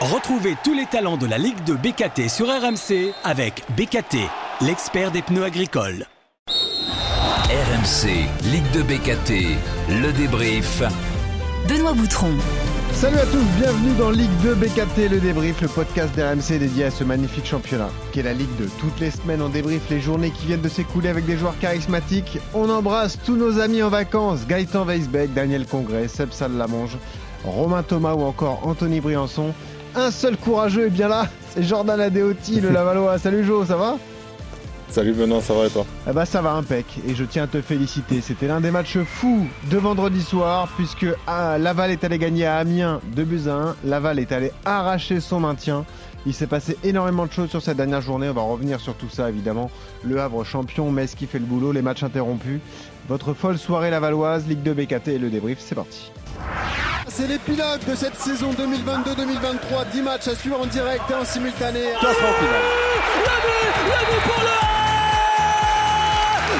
Retrouvez tous les talents de la Ligue de BKT sur RMC avec BKT, l'expert des pneus agricoles. RMC, Ligue de BKT, le débrief. Benoît Boutron. Salut à tous, bienvenue dans Ligue 2 BKT, le débrief, le podcast d'RMC dédié à ce magnifique championnat, qui est la Ligue 2. Toutes les semaines, on débrief les journées qui viennent de s'écouler avec des joueurs charismatiques. On embrasse tous nos amis en vacances, Gaëtan Weisbeck, Daniel Congrès, Seb Sallamange, Romain Thomas ou encore Anthony Briançon. Un seul courageux est bien là, c'est Jordan Adeoti, le Lavallois. Salut Jo, ça va? Salut Benoît, ça va et toi? Eh bah ça va impec et je tiens à te féliciter. C'était l'un des matchs fous de vendredi soir puisque ah, Laval est allé gagner à Amiens 2 buts à 1. Laval est allé arracher son maintien. Il s'est passé énormément de choses sur cette dernière journée. On va revenir sur tout ça évidemment. Le Havre champion, Metz qui fait le boulot, les matchs interrompus. Votre folle soirée lavalloise, Ligue 2 BKT et le débrief, c'est parti. C'est l'épilogue de cette saison 2022-2023. 10 matchs à suivre en direct et en simultané. Le but, le but pour le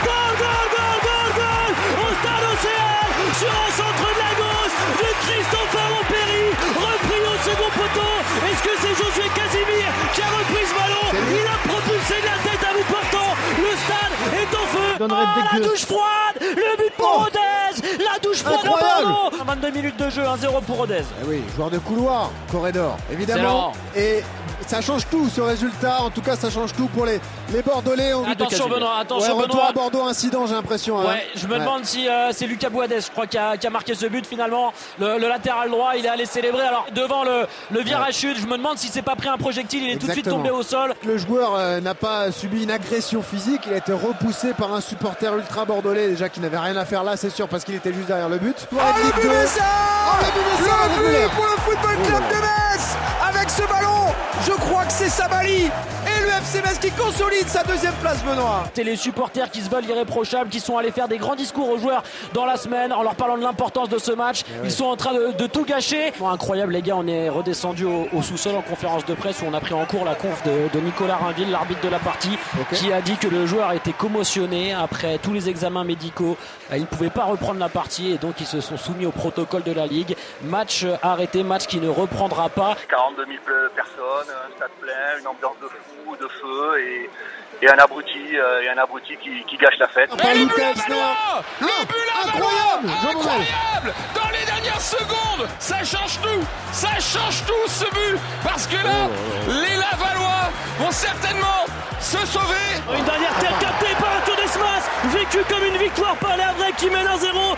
Goal, goal, goal, goal, goal Au stade Océan, sur un centre de la gauche de Christopher Opéry, repris au second poteau. Est-ce que c'est Josué Casimir qui a repris ce ballon? Il a propulsé de la tête à bout portant. Le stade est en feu. Oh, la douche froide Le but pour froide Incroyable. au ballon 22 minutes de jeu, 1-0 pour Rodez. Eh oui, joueur de couloir, corridor, évidemment. Et ça change tout ce résultat. En tout cas, ça change tout pour les, les Bordelais. On- Attention Benoît, Ouais, attention retour Benoît. à Bordeaux, incident, j'ai l'impression. hein. Ouais, je me demande si euh, c'est Lucas Boades, je crois, qui a, qui a marqué ce but finalement. Le, le latéral droit, il est allé célébrer. Alors devant le, le virage sud, je me demande s'il s'est pas pris un projectile. Il est tout de suite tombé au sol. Le joueur euh, n'a pas subi une agression physique, il a été repoussé par un supporter ultra bordelais déjà qui n'avait rien à faire là, c'est sûr, parce qu'il était juste derrière le but. Pour être Ligue 2. Oh, le but régulier. pour le Football Club de Metz ce ballon. Je crois que c'est Sabali et le FC Metz qui consolide sa deuxième place, Benoît. C'est les supporters qui se veulent irréprochables, qui sont allés faire des grands discours aux joueurs dans la semaine en leur parlant de l'importance de ce match. Ils sont en train de, de tout gâcher. Bon, incroyable les gars, on est redescendu au, au sous-sol en conférence de presse où on a pris en cours la conf de, de Nicolas Rainville, l'arbitre de la partie, qui a dit que le joueur était commotionné après tous les examens médicaux. Euh, Il ne pouvait pas reprendre la partie et donc ils se sont soumis au protocole de la Ligue. Match euh, arrêté, match qui ne reprendra pas. 42 000 personnes, un stade plein, une ambiance de fou, de feu et, et un abruti, euh, et un abruti qui, qui gâche la fête. Lucas Elsner. Le but là Incroyable Jean Monnet. Incroyable Dans les dernières secondes, ça change tout Ça change tout ce but Parce que là, les Lavallois vont certainement se sauver Une dernière tête captée par Arthur Desmas, vécu comme une victoire par les Havrais qui mène 1-0.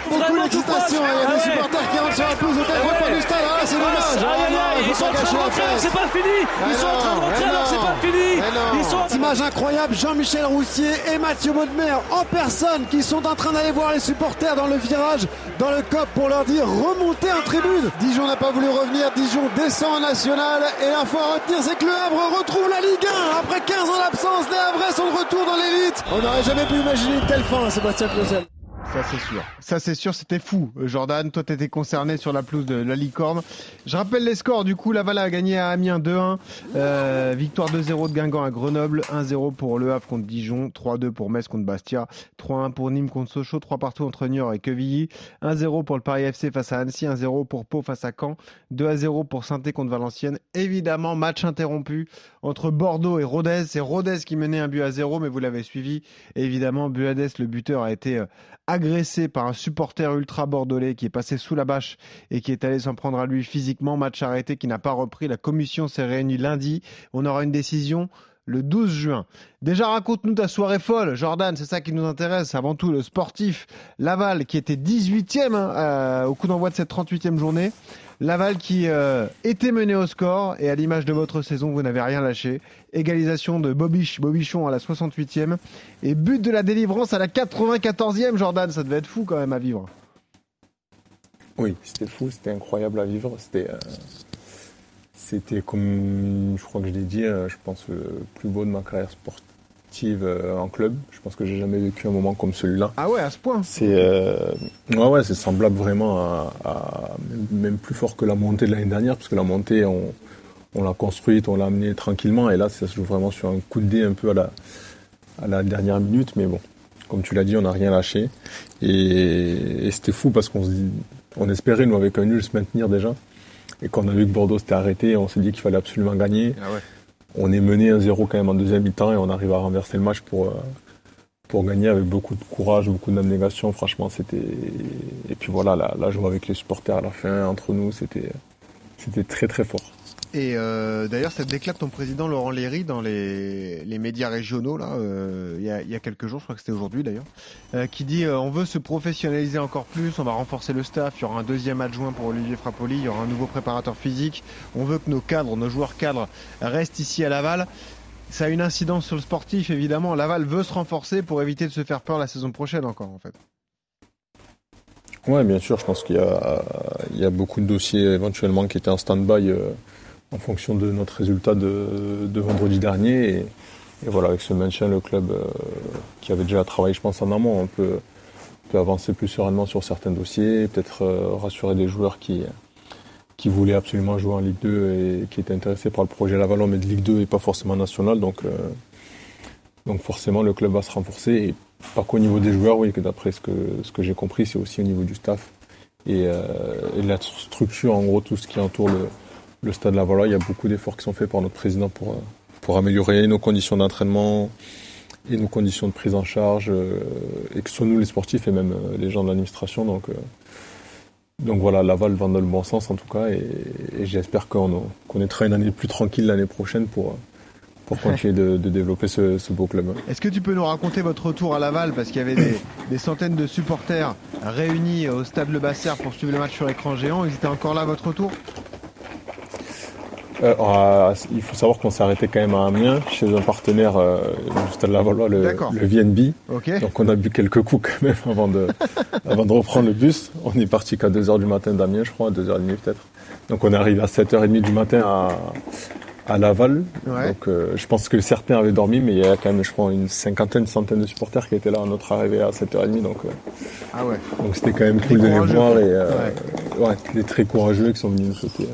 Beaucoup Vraiment tout d'excitation, proche. il y a Ah des ouais. supporters qui rentrent sur la pelouse Ah téléphone ouais. du stade, ah, c'est dommage, Ah, aïe, non, il ils faut sont en pas train de rentrer, c'est pas fini. Ils sont en train de rentrer, alors c'est pas fini. Image incroyable, Jean-Michel Roussier et Mathieu Baudemer en personne qui sont en train d'aller voir les supporters dans le virage, dans le COP pour leur dire remontez en tribune. Dijon n'a pas voulu revenir, Dijon descend en national et l'info à retenir c'est que le Havre retrouve la Ligue 1. Après 15 ans d'absence, les Havrais sont de retour dans l'élite. On n'aurait jamais pu imaginer une telle fin, Sébastien Clausel. Ça c'est sûr. Ça c'est sûr, c'était fou. Jordan, toi t'étais concerné sur la pelouse de la licorne. Je rappelle les scores. Du coup, Laval a gagné à Amiens 2-1. Euh, victoire 2-0 de Guingamp à Grenoble. 1-0 pour Le Havre contre Dijon. 3-2 pour Metz contre Bastia. 3-1 pour Nîmes contre Sochaux. 3 partout entre Niort et Quevilly. 1-0 pour le Paris FC face à Annecy. 1-0 pour Pau face à Caen. 2-0 pour saint contre Valenciennes. Évidemment, match interrompu entre Bordeaux et Rodez. C'est Rodez qui menait un but à 0, mais vous l'avez suivi. Évidemment, Buades, le buteur, a été euh, agressé par un supporter ultra bordelais qui est passé sous la bâche et qui est allé s'en prendre à lui physiquement. Match arrêté qui n'a pas repris. La commission s'est réunie lundi. On aura une décision le 12 juin. Déjà, raconte-nous ta soirée folle, Jordan, c'est ça qui nous intéresse. Avant tout, le sportif Laval qui était 18e hein, euh, au coup d'envoi de cette 38e journée. Laval qui euh, était mené au score et à l'image de votre saison, vous n'avez rien lâché. Égalisation de Bobiche, Bobichon à la 68e et but de la délivrance à la 94e, Jordan. Ça devait être fou quand même à vivre. Oui, c'était fou, c'était incroyable à vivre. C'était, euh, comme, je crois que je l'ai dit, euh, je pense le plus beau de ma carrière sportive euh, en club. Je pense que j'ai jamais vécu un moment comme celui-là. Ah ouais, à ce point. C'est, euh, ouais, ouais, c'est semblable vraiment à, à- même plus fort que la montée de l'année dernière, parce que la montée, on, on l'a construite, on l'a amenée tranquillement, et là, ça se joue vraiment sur un coup de dé un peu à la, à la dernière minute, mais bon, comme tu l'as dit, on n'a rien lâché, et, et c'était fou parce qu'on se dit, on espérait nous avec un nul se maintenir déjà, et qu'on a vu que Bordeaux s'était arrêté, on s'est dit qu'il fallait absolument gagner. Ah ouais. On est mené 1-0 quand même en deuxième mi-temps et on arrive à renverser le match pour, euh, pour gagner avec beaucoup de courage, beaucoup d'abnégation. Franchement, c'était. Et puis voilà, la, la joie avec les supporters à la fin, entre nous, c'était, c'était très très fort. Et euh, d'ailleurs, cette déclare ton président Laurent Léry dans les, les médias régionaux, là, euh, il y, a, quelques jours, je crois que c'était aujourd'hui d'ailleurs, euh, qui dit on veut se professionnaliser encore plus, on va renforcer le staff, il y aura un deuxième adjoint pour Olivier Frappoli, il y aura un nouveau préparateur physique, on veut que nos cadres, nos joueurs cadres restent ici à Laval. Ça a une incidence sur le sportif, évidemment. Laval veut se renforcer pour éviter de se faire peur la saison prochaine encore, en fait. Oui, bien sûr. Je pense qu'il y y a beaucoup de dossiers éventuellement qui étaient en stand-by en fonction de notre résultat de, de vendredi dernier. Et, voilà, avec ce maintien, le club euh, qui avait déjà travaillé, je pense, en amont, on peut, peut avancer plus sereinement sur certains dossiers, peut-être euh, rassurer des joueurs qui, qui voulaient absolument jouer en Ligue 2 et qui étaient intéressés par le projet Lavalon, mais de Ligue 2 et pas forcément national. Donc, euh, donc forcément, le club va se renforcer. Et pas qu'au niveau des joueurs, oui, que d'après ce que, ce que j'ai compris, c'est aussi au niveau du staff et, et, de la structure, en gros, tout ce qui entoure le, le stade Lavallois. Il y a beaucoup d'efforts qui sont faits par notre président pour, pour améliorer nos conditions d'entraînement et nos conditions de prise en charge, euh, et que ce soit nous les sportifs et même euh, les gens de l'administration. Donc, euh, donc voilà, Laval va dans le bon sens en tout cas, et, et j'espère qu'on connaîtra une année plus tranquille l'année prochaine pour, pour continuer de, de développer ce, ce, beau club. Est-ce que tu peux nous raconter votre retour à Laval? Parce qu'il y avait des, des, centaines de supporters réunis au stade Le Basser pour suivre le match sur écran géant. Ils étaient encore là à votre retour? Euh, il faut savoir qu'on s'est arrêté quand même à Amiens, chez un partenaire euh, du Stade Lavallois, le, le VNB. Okay. Donc on a bu quelques coups quand même avant de, avant de reprendre le bus. On est parti qu'à 2h du matin d'Amiens, je crois, 2h30 peut-être. Donc on est arrivé à 7h30 du matin à, à Laval. Ouais. Donc euh, je pense que certains avaient dormi, mais il y a quand même, je crois, une cinquantaine, centaine de supporters qui étaient là à notre arrivée à 7h30. Donc ah ouais. donc c'était quand même cool de les voir et ouais. ouais, les très courageux qui sont venus nous souhaiter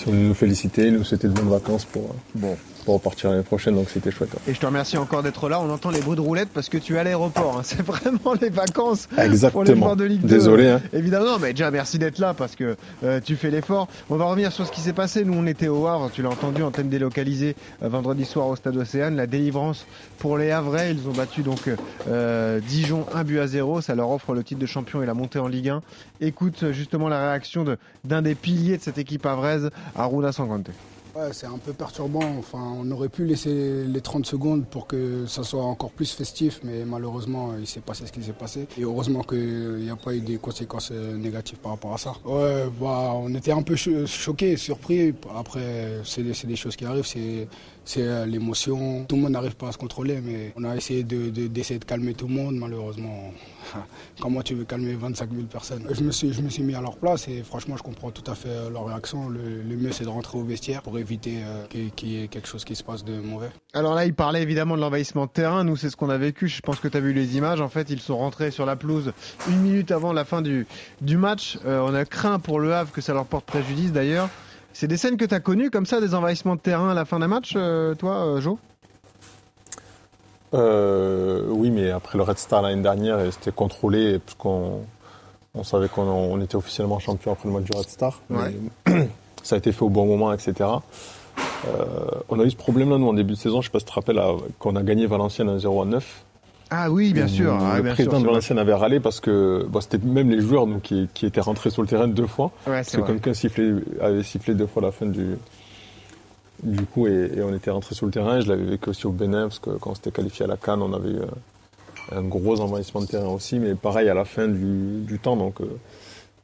sont venus nous féliciter, nous souhaiter de bonnes vacances pour, bon. Pour repartir l'année prochaine, donc c'était chouette. Et je te remercie encore d'être là. On entend les bruits de roulettes parce que tu es à l'aéroport. Hein. C'est vraiment les vacances Exactement. pour les joueurs de Ligue 2. Désolé. Hein. Évidemment, mais déjà merci d'être là parce que euh, tu fais l'effort. On va revenir sur ce qui s'est passé. Nous, on était au Havre, tu l'as entendu, antenne délocalisée euh, vendredi soir au Stade Océane. La délivrance pour les Havrais, ils ont battu donc euh, Dijon 1 but à 0. Ça leur offre le titre de champion et la montée en Ligue 1. Écoute justement la réaction d'un de, des piliers de cette équipe havraise, Aruna Sangante. Ouais, c'est un peu perturbant. Enfin, on aurait pu laisser les 30 secondes pour que ça soit encore plus festif, mais malheureusement, il s'est passé ce qui s'est passé. Et heureusement qu'il n'y a pas eu des conséquences négatives par rapport à ça. Ouais, bah, on était un peu cho choqués, surpris. Après, c'est des, choses qui arrivent. C'est c'est l'émotion. Tout le monde n'arrive pas à se contrôler, mais on a essayé d'essayer de, de, calmer tout le monde. Malheureusement, comment tu veux calmer 25 000 personnes? Je me, suis, je me suis mis à leur place et franchement, je comprends tout à fait leur réaction. Le, le mieux, c'est de rentrer au vestiaire pour éviter euh, qu'il qu y ait quelque chose qui se passe de mauvais. Alors là, il parlait évidemment de l'envahissement de terrain. Nous, c'est ce qu'on a vécu. Je pense que tu as vu les images. En fait, ils sont rentrés sur la pelouse une minute avant la fin du, du match. Euh, on a craint pour le Havre que ça leur porte préjudice d'ailleurs. C'est des scènes que tu as connues comme ça, des envahissements de terrain à la fin d'un match, euh, toi, euh, Jo? Euh, Oui, mais après le Red Star l'année dernière, c'était contrôlé parce qu'on on savait qu'on on était officiellement champion après le match du Red Star. Ouais. ça a été fait au bon moment, etc. Euh, on a eu ce problème-là, nous, en début de saison. Je sais pas si tu te rappelles, qu'on a gagné Valenciennes 1-0 à 9. Ah oui, bien sûr. Le ah, bien président sûr, de Valenciennes avait râlé parce que c'était même les joueurs donc, qui, qui, étaient rentrés sur le terrain deux fois. Ouais, parce que quelqu'un avait sifflé deux fois la fin du, du coup et, et on était rentrés sur le terrain. Je l'avais vécu aussi au Bénin parce que quand on s'était qualifié à la Cannes, on avait eu un gros envahissement de terrain aussi. Mais pareil à la fin du, du temps. Donc euh,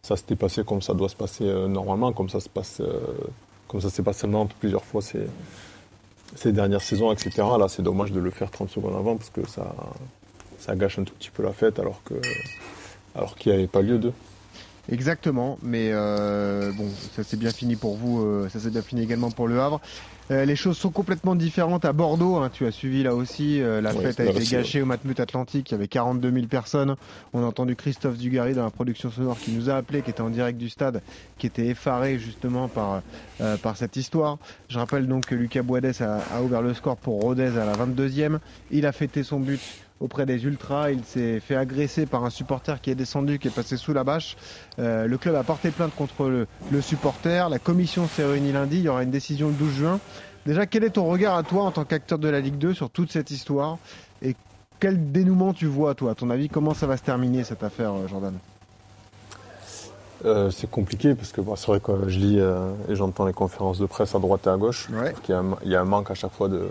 ça s'était passé comme ça doit se passer euh, normalement, comme ça se passe, euh, comme ça s'est passé à Nantes plusieurs fois ces, ces dernières saisons, etc. Là, c'est dommage de le faire 30 secondes avant parce que ça, ça gâche un tout petit peu la fête alors que, alors qu'il n'y avait pas lieu de. Exactement, mais euh, bon, ça s'est bien fini pour vous, ça s'est bien fini également pour le Havre. Euh, les choses sont complètement différentes à Bordeaux. Hein, tu as suivi là aussi. Euh, la fête a été gâchée au Matmut Atlantique. Il y avait 42 000 personnes. On a entendu Christophe Dugarry dans la production sonore qui nous a appelé, qui était en direct du stade, qui était effaré justement par, euh, par cette histoire. Je rappelle donc que Lucas Boades a, a ouvert le score pour Rodez à la 22e. Il a fêté son but auprès des ultras. Il s'est fait agresser par un supporter qui est descendu, qui est passé sous la bâche. Euh, le club a porté plainte contre le, le supporter. La commission s'est réunie lundi. Il y aura une décision le 12 juin. Déjà, quel est ton regard à toi en tant qu'acteur de la Ligue 2 sur toute cette histoire? Et quel dénouement tu vois, toi? À ton avis, comment ça va se terminer cette affaire, euh, Jordan? Euh, c'est compliqué parce que bon, c'est vrai que je lis euh, et j'entends les conférences de presse à droite et à gauche. Ouais. Il, y a un, il y a un manque à chaque fois de,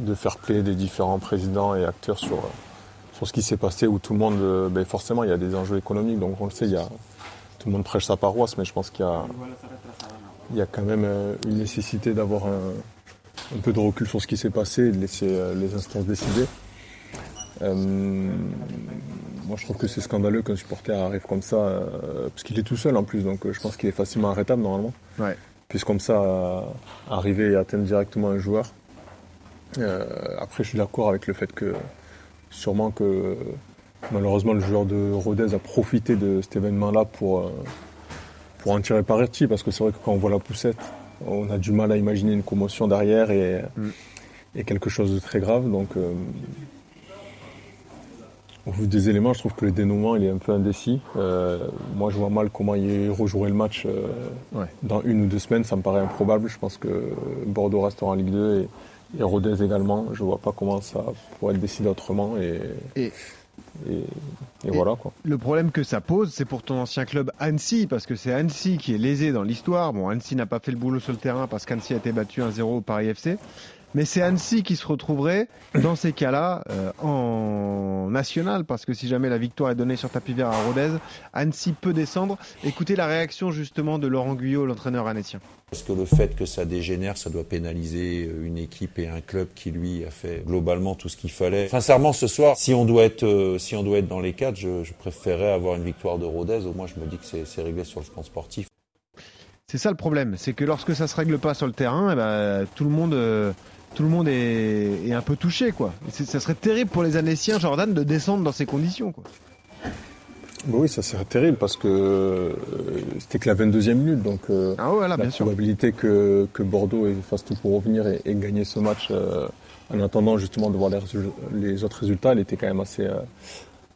de fair play des différents présidents et acteurs sur, euh, sur ce qui s'est passé où tout le monde, euh, ben, forcément, il y a des enjeux économiques, donc on le sait, il y a, tout le monde prêche sa paroisse, mais je pense qu'il y a, il y a quand même euh, une nécessité d'avoir un, un peu de recul sur ce qui s'est passé et de laisser les instances décider. Euh, moi, je trouve que c'est scandaleux qu'un supporter arrive comme ça, euh, parce qu'il est tout seul en plus, donc euh, je pense qu'il est facilement arrêtable normalement. Ouais. Puisse comme ça arriver et atteindre directement un joueur. Euh, après, je suis d'accord avec le fait que sûrement que malheureusement le joueur de Rodez a profité de cet événement-là pour, euh, pour en tirer parti, parce que c'est vrai que quand on voit la poussette, on a du mal à imaginer une commotion derrière et, Mm. et quelque chose de très grave. Donc, euh, au vu des éléments, je trouve que le dénouement il est un peu indécis. Euh, moi, je vois mal comment il rejouerait le match euh, Ouais. dans une ou deux semaines. Ça me paraît improbable. Je pense que Bordeaux restera en Ligue 2 et, et Rodez également. Je vois pas comment ça pourrait être décidé autrement. Et, Et- et, et voilà quoi. Le problème que ça pose, c'est pour ton ancien club Annecy, parce que c'est Annecy qui est lésé dans l'histoire. Bon, Annecy n'a pas fait le boulot sur le terrain parce qu'Annecy a été battu 1-0 au Paris FC. Mais c'est Annecy qui se retrouverait dans ces cas-là euh, en national, parce que si jamais la victoire est donnée sur tapis vert à Rodez, Annecy peut descendre. Écoutez la réaction justement de Laurent Guyot, l'entraîneur annétien. Parce que le fait que ça dégénère, ça doit pénaliser une équipe et un club qui lui a fait globalement tout ce qu'il fallait. Sincèrement, ce soir, si on doit être, euh, si on doit être dans les quatre, je, je préférerais avoir une victoire de Rodez. Au moins, je me dis que c'est réglé sur le plan sportif. C'est ça le problème, c'est que lorsque ça se règle pas sur le terrain, eh ben, tout le monde, euh, tout le monde est, est un peu touché, quoi. Et ça serait terrible pour les Annéciens, Jordan, de descendre dans ces conditions, quoi. Oui, ça serait terrible parce que euh, c'était que la 22e minute, donc euh, Ah la bien sûr. probabilité que, que Bordeaux fasse tout pour revenir et, et gagner ce match euh, en attendant justement de voir les, autres résultats, elle était quand même assez,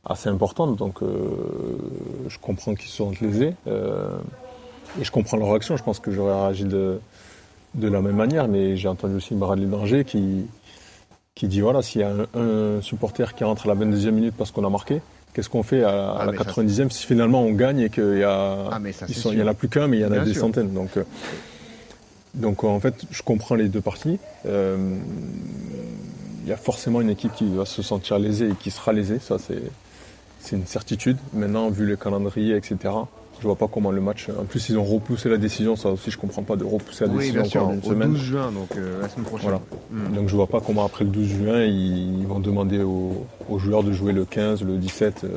assez importante. Donc je comprends qu'ils se sont lésés et je comprends leur réaction. Je pense que j'aurais réagi de, de la même manière, mais j'ai entendu aussi Bradley Danger qui, qui dit voilà, s'il y a un, un supporter qui rentre à la 22e minute parce qu'on a marqué, qu'est-ce qu'on fait à, à Ah, la mais ça, 90e si finalement on gagne et qu'il y a. Ah, mais ça, ils c'est sont- il sûr. n'y en a plus qu'un, mais il y en a des sûr. centaines. Donc, euh, donc en fait, je comprends les deux parties. Euh, il y a forcément une équipe qui va se sentir lésée et qui sera lésée, ça c'est c'est une certitude. Maintenant, vu le calendrier, etc., je vois pas comment le match. En plus, ils ont repoussé la décision, ça aussi je comprends pas de repousser la Oui, décision bien sûr, encore d'une au semaine. 12 juin, donc euh, la semaine prochaine. Voilà. Mm. Donc je vois pas comment après le 12 juin ils vont demander aux, aux joueurs de jouer le 15, le 17. euh,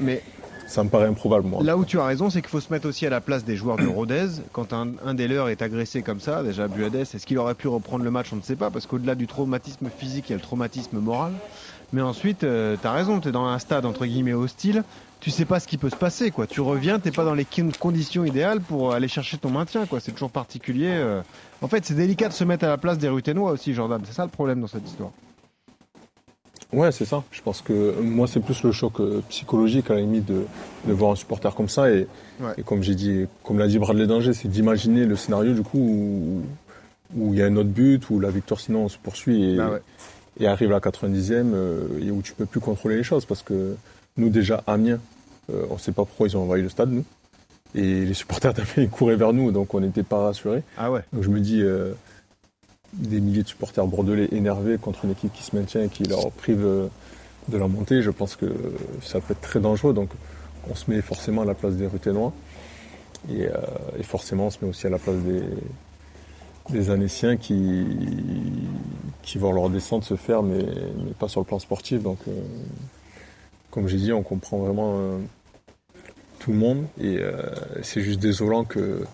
Mais ça me paraît improbable moi. là où tu as raison, c'est qu'il faut se mettre aussi à la place des joueurs de Rodez. Quand un, un des leurs est agressé comme ça, déjà Buades, est-ce qu'il aurait pu reprendre le match? On ne sait pas, parce qu'au-delà du traumatisme physique, il y a le traumatisme moral. Mais ensuite, tu as raison, tu es dans un stade entre guillemets hostile, tu sais pas ce qui peut se passer. quoi. Tu reviens, t'es pas dans les con- conditions idéales pour aller chercher ton maintien. quoi. C'est toujours particulier. euh. En fait, c'est délicat de se mettre à la place des Ruténois aussi, Jordan. C'est ça le problème dans cette histoire. Ouais, c'est ça. Je pense que moi, c'est plus le choc euh, psychologique à la limite de, de voir un supporter comme ça. Et, Ouais. et comme j'ai dit, comme l'a dit Bradley Danger, c'est d'imaginer le scénario du coup où où il y a un autre but, où la victoire sinon se poursuit et, Bah ouais. et arrive à la 90e euh, et où tu peux plus contrôler les choses parce que nous déjà Amiens, euh, on sait pas pourquoi ils ont envahi le stade nous et les supporters d'Amiens couraient vers nous donc on n'était pas rassurés. Ah ouais. Donc je me dis, euh, des milliers de supporters bordelais énervés contre une équipe qui se maintient et qui leur prive euh, de la montée, je pense que ça peut être très dangereux. Donc on se met forcément à la place des Ruténois et, euh, et forcément on se met aussi à la place des, des Annéciens qui, qui voient leur descente se faire, mais, mais pas sur le plan sportif. Donc euh, comme j'ai dit, on comprend vraiment euh, tout le monde et euh, c'est juste désolant que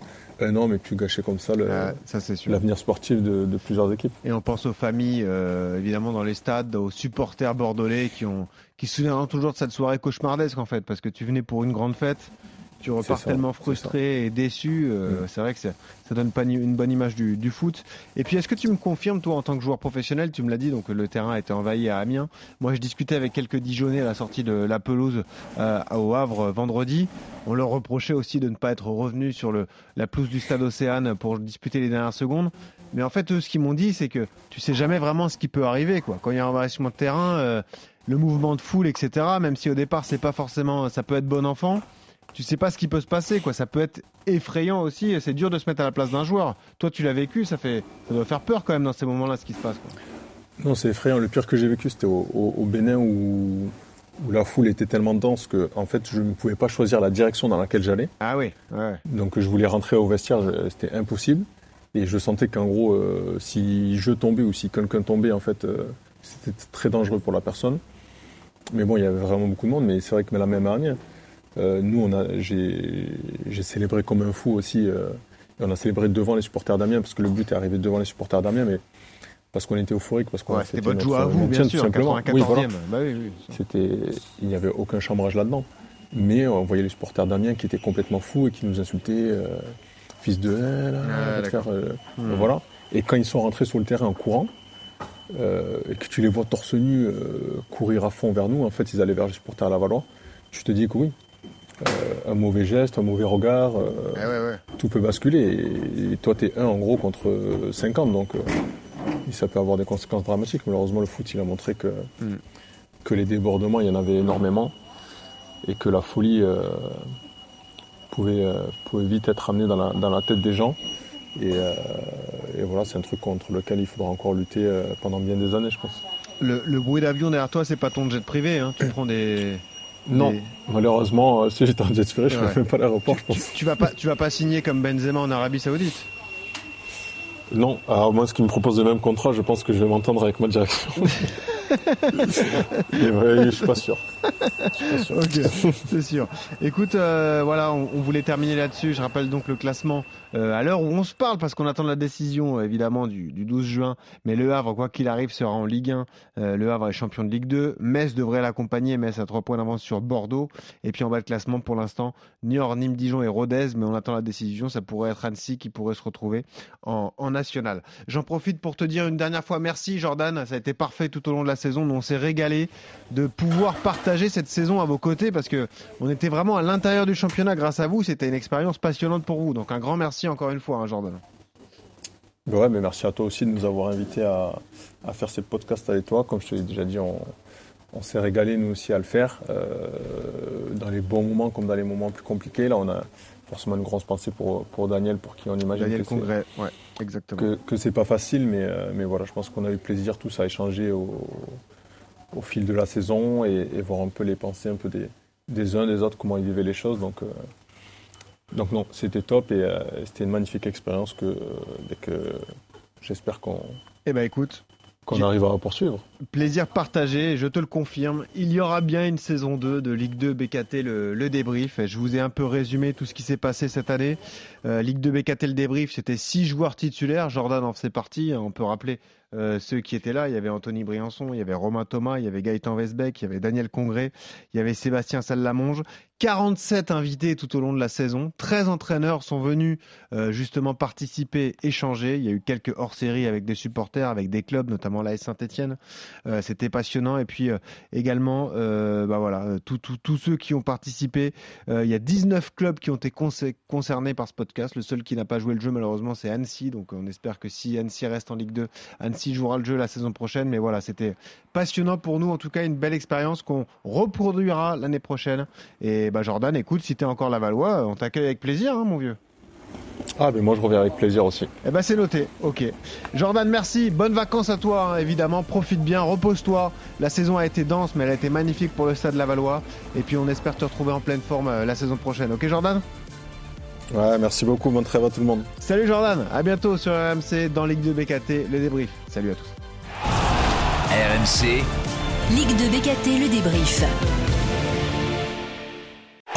un homme ait pu gâcher comme ça le- Ah, l'avenir sportif de, de plusieurs équipes. Et on pense aux familles, euh, évidemment, dans les stades, aux supporters bordelais qui ont, qui se souviendront toujours de cette soirée cauchemardesque, en fait, parce que tu venais pour une grande fête, tu repars ça, tellement frustré et déçu. euh, Mm. C'est vrai que ça, ça donne pas une bonne image du, du foot. Et puis, est-ce que tu me confirmes, toi, en tant que joueur professionnel, tu me l'as dit, donc le terrain a été envahi à Amiens. Moi, je discutais avec quelques Dijonais à la sortie de la pelouse euh, au Havre euh, vendredi. On leur reprochait aussi de ne pas être revenu sur le, la pelouse du stade Océane pour disputer les dernières secondes. Mais en fait, eux, ce qu'ils m'ont dit, c'est que tu sais jamais vraiment ce qui peut arriver. Quoi. Quand il y a un envahissement de terrain, euh, le mouvement de foule, etc., même si au départ, c'est pas forcément, ça peut être bon enfant, tu sais pas ce qui peut se passer. Quoi. Ça peut être effrayant aussi. C'est dur de se mettre à la place d'un joueur. Toi, tu l'as vécu, ça, fait, ça doit faire peur quand même dans ces moments-là, ce qui se passe. Quoi. Non, c'est effrayant. Le pire que j'ai vécu, c'était au, au- au Bénin où, où la foule était tellement dense que, en fait, je ne pouvais pas choisir la direction dans laquelle j'allais. Ah oui, ouais. Donc, je voulais rentrer au vestiaire, c'était impossible. Et je sentais qu'en gros, euh, si je tombais ou si quelqu'un tombait, en fait, euh, c'était très dangereux pour la personne. Mais bon, il y avait vraiment beaucoup de monde. Mais c'est vrai que la même année, nous, on a, j'ai, célébré comme un fou aussi. euh, on a célébré devant les supporters d'Amiens parce que le but est arrivé devant les supporters d'Amiens, mais parce qu'on était euphorique, parce qu'on Ouais, c'était votre joie à vous, maintien, bien tout sûr, simplement. 94e. Oui, voilà. Bah oui, oui. C'était, il n'y avait aucun chambrage là-dedans. Mais on voyait les supporters d'Amiens qui étaient complètement fous et qui nous insultaient, euh, fils de haine, Ah, faire, euh, Hmm. voilà. Et quand ils sont rentrés sur le terrain en courant, euh, et que tu les vois torse nu euh, courir à fond vers nous, en fait, ils allaient vers les supporters à la Valois. Tu te dis que oui, euh, un mauvais geste, un mauvais regard, euh, Ah ouais, ouais. tout peut basculer. Et, et toi, tu es un en gros contre euh, 50, donc euh, ça peut avoir des conséquences dramatiques. Malheureusement, le foot, il a montré que, Mm. que les débordements, il y en avait énormément et que la folie euh, pouvait, euh, pouvait vite être amenée dans la, dans la tête des gens. Et, euh, et voilà, c'est un truc contre lequel il faudra encore lutter euh, pendant bien des années, je pense. Le, le bruit d'avion derrière toi, c'est pas ton jet privé. Hein. Tu prends des. Non, malheureusement, euh, si j'étais en jet privé, je ne ferais même pas l'aéroport, je pense. Tu vas pas, tu vas pas signer comme Benzema en Arabie Saoudite? Non, alors moi, ce qui me propose le même contrat, je pense que je vais m'entendre avec ma direction. Et ouais, je suis pas sûr. Je suis pas sûr. Ok, c'est sûr. Écoute, euh, voilà, on, on voulait terminer là-dessus. Je rappelle donc le classement euh, à l'heure où on se parle, parce qu'on attend la décision évidemment du, du 12 juin. Mais Le Havre, quoi qu'il arrive, sera en Ligue 1. Euh, le Havre est champion de Ligue 2. Metz devrait l'accompagner. Metz a trois points d'avance sur Bordeaux. Et puis en bas de classement, pour l'instant, Niort, Nîmes, Dijon et Rodez. Mais on attend la décision. Ça pourrait être Annecy qui pourrait se retrouver en, en national. J'en profite pour te dire une dernière fois merci, Jordan. Ça a été parfait tout au long de la saison. On s'est régalé de pouvoir partager cette saison à vos côtés parce que on était vraiment à l'intérieur du championnat grâce à vous. C'était une expérience passionnante pour vous. Donc un grand merci encore une fois, hein, Jordan. Ouais, mais merci à toi aussi de nous avoir invités à, à faire ces podcasts avec toi. Comme je te l'ai déjà dit, on, on s'est régalé nous aussi à le faire. euh, dans les bons moments comme dans les moments plus compliqués. Là, on a forcément une grosse pensée pour, pour Daniel, pour qui on imagine Daniel que c'est- Congrès, ouais, exactement. que, que c'est pas facile, mais, euh, mais voilà, je pense qu'on a eu plaisir tous à échanger au, au fil de la saison et, et voir un peu les pensées un peu des, des uns des autres, comment ils vivaient les choses. Donc, euh, donc non, c'était top et euh, c'était une magnifique expérience que, euh, que j'espère qu'on Eh ben écoute, qu'on arrivera à poursuivre. plaisir partagé, je te le confirme. Il y aura bien une saison 2 de Ligue 2 BKT, le, le débrief. Je vous ai un peu résumé tout ce qui s'est passé cette année. Euh, Ligue 2 BKT, le débrief, c'était six joueurs titulaires. Jordan en faisait partie. On peut rappeler euh, ceux qui étaient là. Il y avait Anthony Briançon, il y avait Romain Thomas, il y avait Gaëtan Vesbeck, il y avait Daniel Congré, il y avait Sébastien Sallamonge. 47 invités tout au long de la saison. 13 entraîneurs sont venus euh, justement participer, échanger. Il y a eu quelques hors-séries avec des supporters, avec des clubs, notamment l'AS Saint-Etienne. Euh, C'était passionnant. Et puis euh, également, bah voilà, tous ceux qui ont participé. Il y a 19 clubs qui ont été conce- concernés par ce podcast. Le seul qui n'a pas joué le jeu, malheureusement, c'est Annecy. Donc on espère que si Annecy reste en Ligue 2, Annecy jouera le jeu la saison prochaine. Mais voilà, c'était passionnant pour nous. En tout cas, une belle expérience qu'on reproduira l'année prochaine. Et bah, Jordan, écoute, si t'es encore la Valois, on t'accueille avec plaisir, hein, mon vieux. Ah, mais moi je reviens avec plaisir aussi. Eh ben c'est noté, ok. Jordan, merci, bonnes vacances à toi, hein, évidemment, profite bien, repose-toi. La saison a été dense, mais elle a été magnifique pour le stade Lavallois. Et puis on espère te retrouver en pleine forme euh, la saison prochaine, ok Jordan? Ouais, merci beaucoup, bonne trêve à tout le monde. Salut Jordan, à bientôt sur RMC dans Ligue 2 BKT, le débrief. Salut à tous. RMC, Ligue de BKT, le débrief.